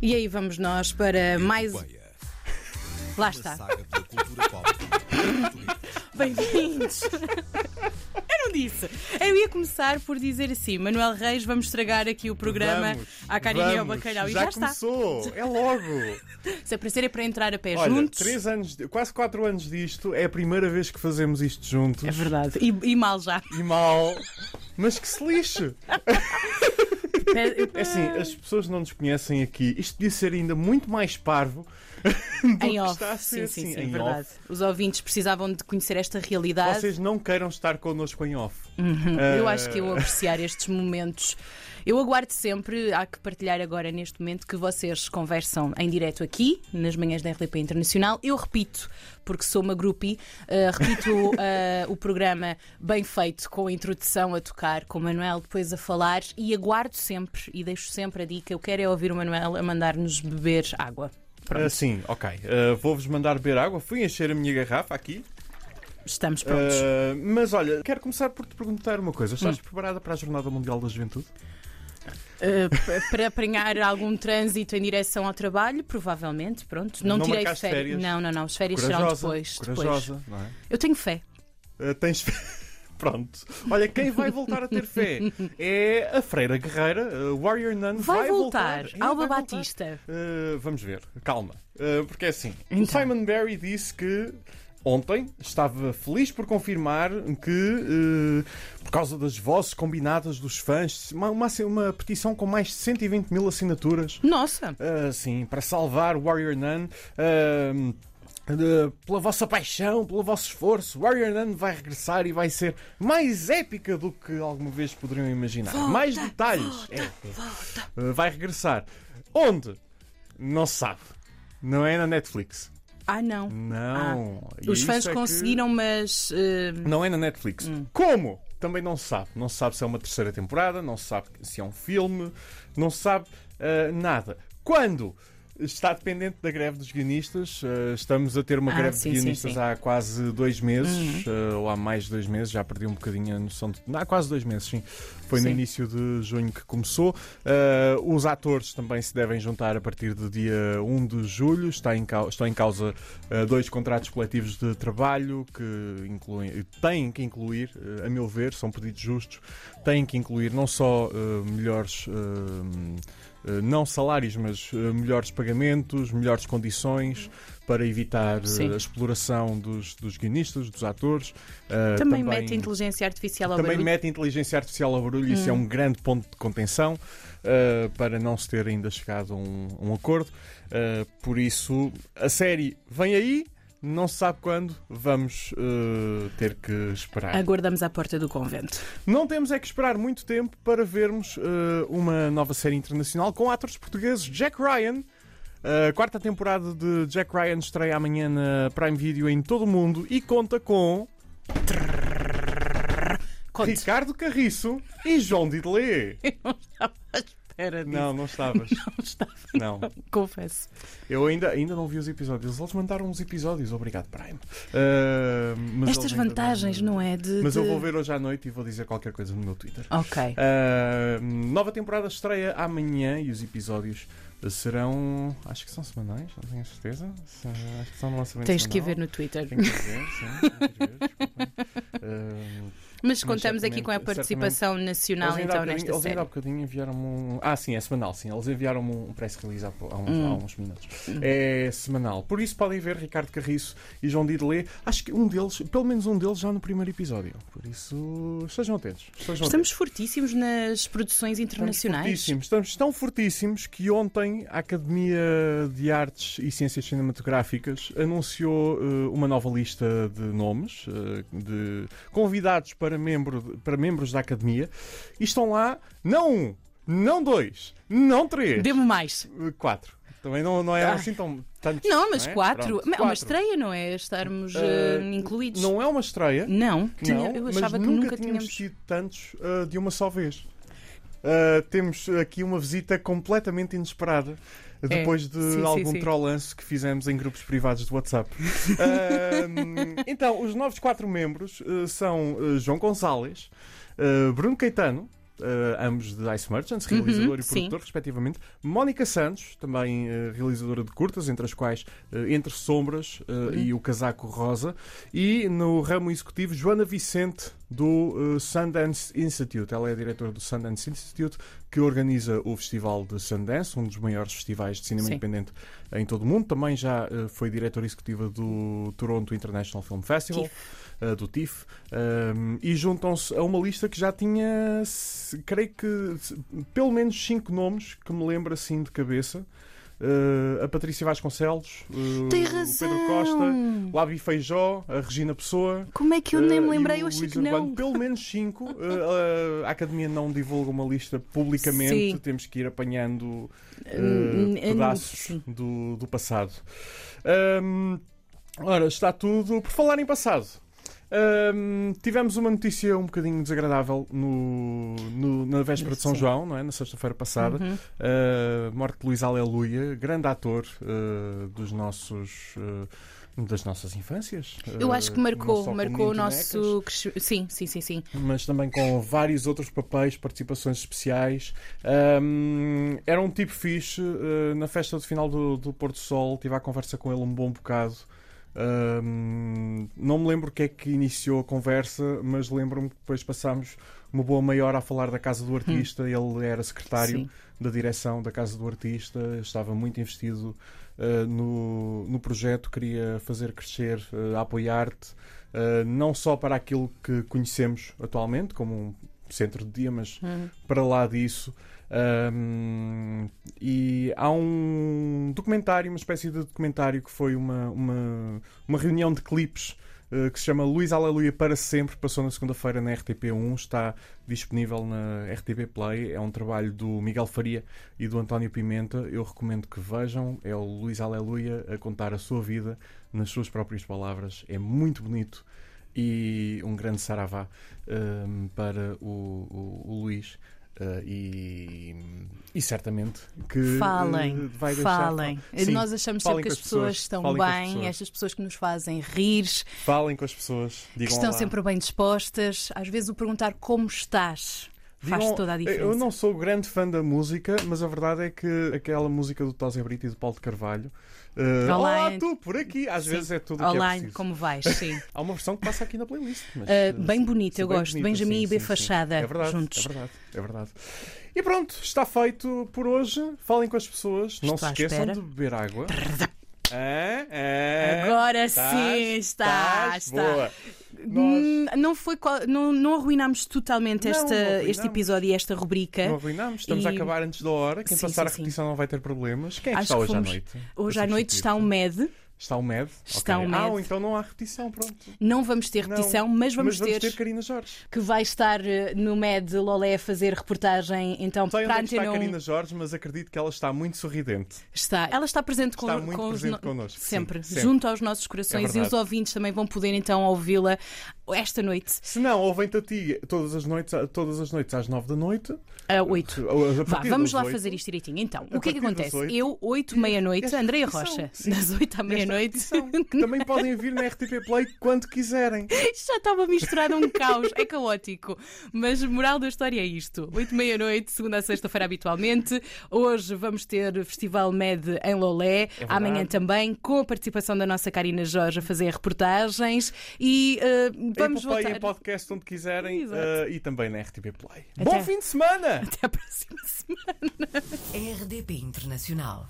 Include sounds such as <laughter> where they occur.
E aí vamos nós para mais. Lá está. <laughs> Bem-vindos! Eu não disse. Eu ia começar por dizer assim: Manuel Reis, vamos estragar aqui o programa Vamos, à carinha e ao bacalhau. E já já está. começou, é logo. Se para ser é para entrar a pé Olha, juntos. três anos, quase quatro anos disto, é a primeira vez que fazemos isto juntos. É verdade. E, e mal já. E mal, mas que se lixe. <laughs> É assim, as pessoas não nos conhecem aqui. Isto podia ser ainda muito mais parvo <laughs> do Em que off. está a Sim, ser sim, assim, sim, em verdade. off. Os ouvintes precisavam de conhecer esta realidade. Vocês não queiram estar connosco em off. Uhum. Eu Ah, acho que eu apreciar estes momentos. Eu aguardo sempre, há que partilhar agora neste momento, que vocês conversam em direto aqui, nas manhãs da RDP Internacional. Eu repito, porque sou uma groupie, ah, repito ah, <laughs> o programa bem feito, com a introdução a tocar, com o Manuel depois a falar, e aguardo sempre, e deixo sempre a dica, eu quero é ouvir o Manuel a mandar-nos beber água. Pronto, Ah, sim, ok. Ah, Vou-vos mandar beber água. Fui encher a minha garrafa aqui. estamos prontos. Ah, mas olha, quero começar por te perguntar uma coisa. Hum. Estás preparada para a Jornada Mundial da Juventude? Uh, p- para apanhar algum trânsito em direção ao trabalho, provavelmente, pronto. Não, Não tirei férias. férias? Não, não, não. As férias serão Corajosa, depois. depois. corajosa, não é? Eu tenho fé. Uh, tens fé? <laughs> Pronto. Olha, quem vai voltar a ter fé é a Freira Guerreira, uh, Warrior Nun. Vai, voltar. ainda Alba vai voltar. Batista. Uh, vamos ver, calma. Uh, porque é assim: Então. Simon Barry disse que. Ontem estava feliz por confirmar que, por causa das vozes combinadas dos fãs, uma, uma, uma petição com mais de 120 mil assinaturas Nossa! Uh, sim, para salvar Warrior Nun. uh, uh, pela vossa paixão, pelo vosso esforço, Warrior Nun vai regressar e vai ser mais épica do que alguma vez poderiam imaginar. Volta, mais detalhes. É, é. Uh, vai regressar. Onde? Não se sabe. Não é na Netflix. Ah, não. Não. E Os fãs é que- conseguiram, mas. uh, Não é na Netflix. Como? Também não se sabe. Não se sabe se é uma terceira temporada, não se sabe se é um filme, não se sabe ah, nada. Quando? Está dependente da greve dos guionistas. Ah, estamos a ter uma Ah, greve sim, de sim, guionistas sim. Uhum. há quase dois meses, ah, ou há mais de dois meses, já perdi um bocadinho a noção de. Há quase dois meses, sim. Foi no Sim. início de junho que começou. Ah, os atores também se devem juntar a partir do dia 1 de julho. Está em cau- estão em causa ah, dois contratos coletivos de trabalho que incluem, têm que incluir, ah, a meu ver, são pedidos justos, têm que incluir não só melhores. Ah, não salários, mas ah, melhores pagamentos, melhores condições para evitar ah, Sim. a exploração dos, dos guionistas, dos atores. Ah, também, mete inteligência artificial ao também barulho. mete inteligência artificial ao barulho, isso é um grande ponto de contenção uh, para não se ter ainda chegado a um, um acordo. Uh, por isso, a série vem aí, não se sabe quando, vamos uh, ter que esperar. Aguardamos à porta do convento. Não temos é que esperar muito tempo para vermos uh, uma nova série internacional com atores portugueses. Jack Ryan. A quarta temporada de Jack Ryan estreia amanhã na Prime Video em todo o mundo e conta com Conte. Ricardo Carriço e João Didelé. <laughs> Eu não estava à espera disso. Não, não estavas. <laughs> Não estava, Não. confesso. Eu ainda, ainda não vi os episódios. Eles mandaram uns episódios, obrigado, Prime. Mas Estas vantagens, não é? De, Mas eu de- vou ver hoje à noite e vou dizer qualquer coisa no meu Twitter. Ok. Ah, nova temporada estreia amanhã e os episódios serão. Acho que são semanais, não tenho certeza. Acho que são no lançamento Tens que semanal. ver no Twitter. Tenho que ver, sim. tenho que ver. <laughs> Mas contamos aqui com a participação nacional Eles então há nesta eles ainda há série. bocadinho enviaram-me um. Ah, sim, é semanal, sim. Eles enviaram-me um press release há, há uns, Hum. há uns minutos. É semanal. Por isso podem ver Ricardo Carriço e João Didelé. Acho que um deles, pelo menos um deles, já no primeiro episódio. Por isso, estejam atentos. Estejam Estamos fortíssimos nas produções Estamos internacionais. fortíssimos, estamos tão fortíssimos que ontem a Academia de Artes e Ciências Cinematográficas anunciou eh, uma nova lista de nomes, eh, de convidados para, membro, para membros da Academia, e estão lá não um, não dois, não três, Demo mais. eh, quatro. Também não, não é Ah. assim tão tantos. Não, mas é? quatro. Pronto, é uma estreia, não é? Estarmos eh, incluídos. Não é uma estreia. Não, tinha- Não, eu achava que nunca, nunca tínhamos tínhamos. tido tantos ah, de uma só vez. Ah, temos aqui uma visita completamente inesperada. Depois de É. Sim, sim, algum sim. trollance que fizemos em grupos privados de WhatsApp. <laughs> Ah, então, os novos quatro membros ah, são ah, João Gonçalves, ah, Bruno Caetano, eh, ambos de Ice Merchants, realizador Uhum, e sim. produtor, respectivamente. Mónica Santos, também eh, realizadora de curtas, entre as quais eh, Entre Sombras eh, Uhum. e O Casaco Rosa. E no ramo executivo, Joana Vicente, do eh, Sundance Institute. Ela é a diretora do Sundance Institute, que organiza o Festival de Sundance, um dos maiores festivais de cinema Sim. independente em todo o mundo. Também já eh, foi diretora executiva do Toronto International Film Festival, eh, do TIFF, um, e juntam-se a uma lista que já tinha, creio que, pelo menos cinco nomes que me lembro assim de cabeça. Eh, a Patrícia Vasconcelos, eh, Tem o razão. Pedro Costa, o Abi Feijó, a Regina Pessoa. Como é que eu nem eh, me e lembrei? o Eu achei que não. Urbano. Pelo menos cinco. <laughs> Eh, a Academia não divulga uma lista publicamente. Sim. Temos que ir apanhando eh, Hum, hum, pedaços do, do passado. Ahm, ora, está tudo. Por falar em passado. Ahm, tivemos uma notícia um bocadinho desagradável no, no- na véspera de São Sim. João, não é? na sexta-feira passada. Uhum. Uh, morte de Luís Aleluia, grande ator uh, dos nossos, uh, das nossas infâncias. Eu acho que marcou, marcou o nosso. Sim, sim, sim, sim. mas também com vários outros papéis, participações especiais. Um, era um tipo fixe. uh, na festa de final do, do Porto Sol, tive a conversa com ele um bom bocado. Um, não me lembro o que é que iniciou a conversa, mas lembro-me que depois passámos uma boa meia hora a falar da Casa do Artista. Ele era secretário Sim. da direção da Casa do Artista, estava muito investido uh, no, no projeto, queria fazer crescer, uh, apoiar-te, uh, não só para aquilo que conhecemos atualmente, como um centro de dia, mas Uhum. para lá disso. Um, e há um documentário, uma espécie de documentário que foi uma, uma, uma reunião de clipes uh, que se chama Luís Aleluia para Sempre, passou na segunda-feira na RTP1, está disponível na RTP Play. É um trabalho do Miguel Faria e do António Pimenta. Eu recomendo que vejam. É o Luís Aleluia a contar a sua vida nas suas próprias palavras. É muito bonito e um grande saravá um, para o, o- o Luís. Uh, e, e certamente que uh, Falem, vai deixar falem. Sim, Nós achamos falem sempre que as as pessoas, pessoas, estão bem, pessoas. estas pessoas que nos fazem rir, falem com as pessoas, que digam estão olá. sempre bem dispostas. Às vezes o perguntar como estás faz Digam- toda a diferença. Eu não sou grande fã da música, mas a verdade é que aquela música do Tosé Brito e do Paulo de Carvalho. uh, Olá, olá, tu, por aqui! Às Sim. vezes é tudo o que é como vais? Sim. <laughs> Há uma versão que passa aqui na playlist. mas, Uh, bem bonito, sim, eu bem gosto. bonita, Benjamin sim, e B. Fachada, É verdade, juntos. É verdade, é verdade. E pronto, está feito por hoje. Falem com as pessoas. não se Estou esqueçam espera. de beber água. Hã? Hã? Agora Estás? sim, está, Estás? está. Boa. Nós Não, foi, não, não arruinámos totalmente Não, esta, não arruinámos. este episódio e esta rubrica. não arruinamos, estamos a E- acabar antes da hora. Quem Sim, passar sim, a sim. repetição não vai ter problemas. Quem é que Acho está que hoje fomos- à noite? Hoje a à noite está um substituir-te? MED. Está o MED? Está Ok. o Ah, MED. então não há repetição, pronto. Não vamos ter Não, repetição, mas vamos, Mas vamos ter, ter Karina Jorge. que vai estar eh, no MED Lolé a fazer reportagem. Então, Não sei para onde a é que está a Antena 1 Karina Jorge, mas acredito que ela está muito sorridente. está. Ela está presente com, Está muito com os presente no- connosco, sim, Sempre, sempre. junto aos nossos corações É e os ouvintes também vão poder então ouvi-la esta noite, Se não, ouvem-te a ti todas as noites, todas as noites às nove da noite. a 8. A Vá, vamos lá oito. fazer isto direitinho. Então, A o que é que acontece? oito. Eu, 8, meia-noite, Andreia repetição, Rocha, sim. das 8 à meia-noite. também podem vir na RTP Play quando quiserem. Isto <laughs> já estava misturado um caos, é caótico. Mas moral da história é isto: 8 meia-noite, segunda a sexta-feira, habitualmente. Hoje vamos ter Festival Med em Lolé. verdade. Amanhã também, com a participação da nossa Karina Jorge a fazer reportagens. E eh, vamos Play, voltar. em podcast, onde quiserem eh, e também na RTP Play. Até- Bom fim de semana! <laughs> Até a próxima semana. RDP Internacional.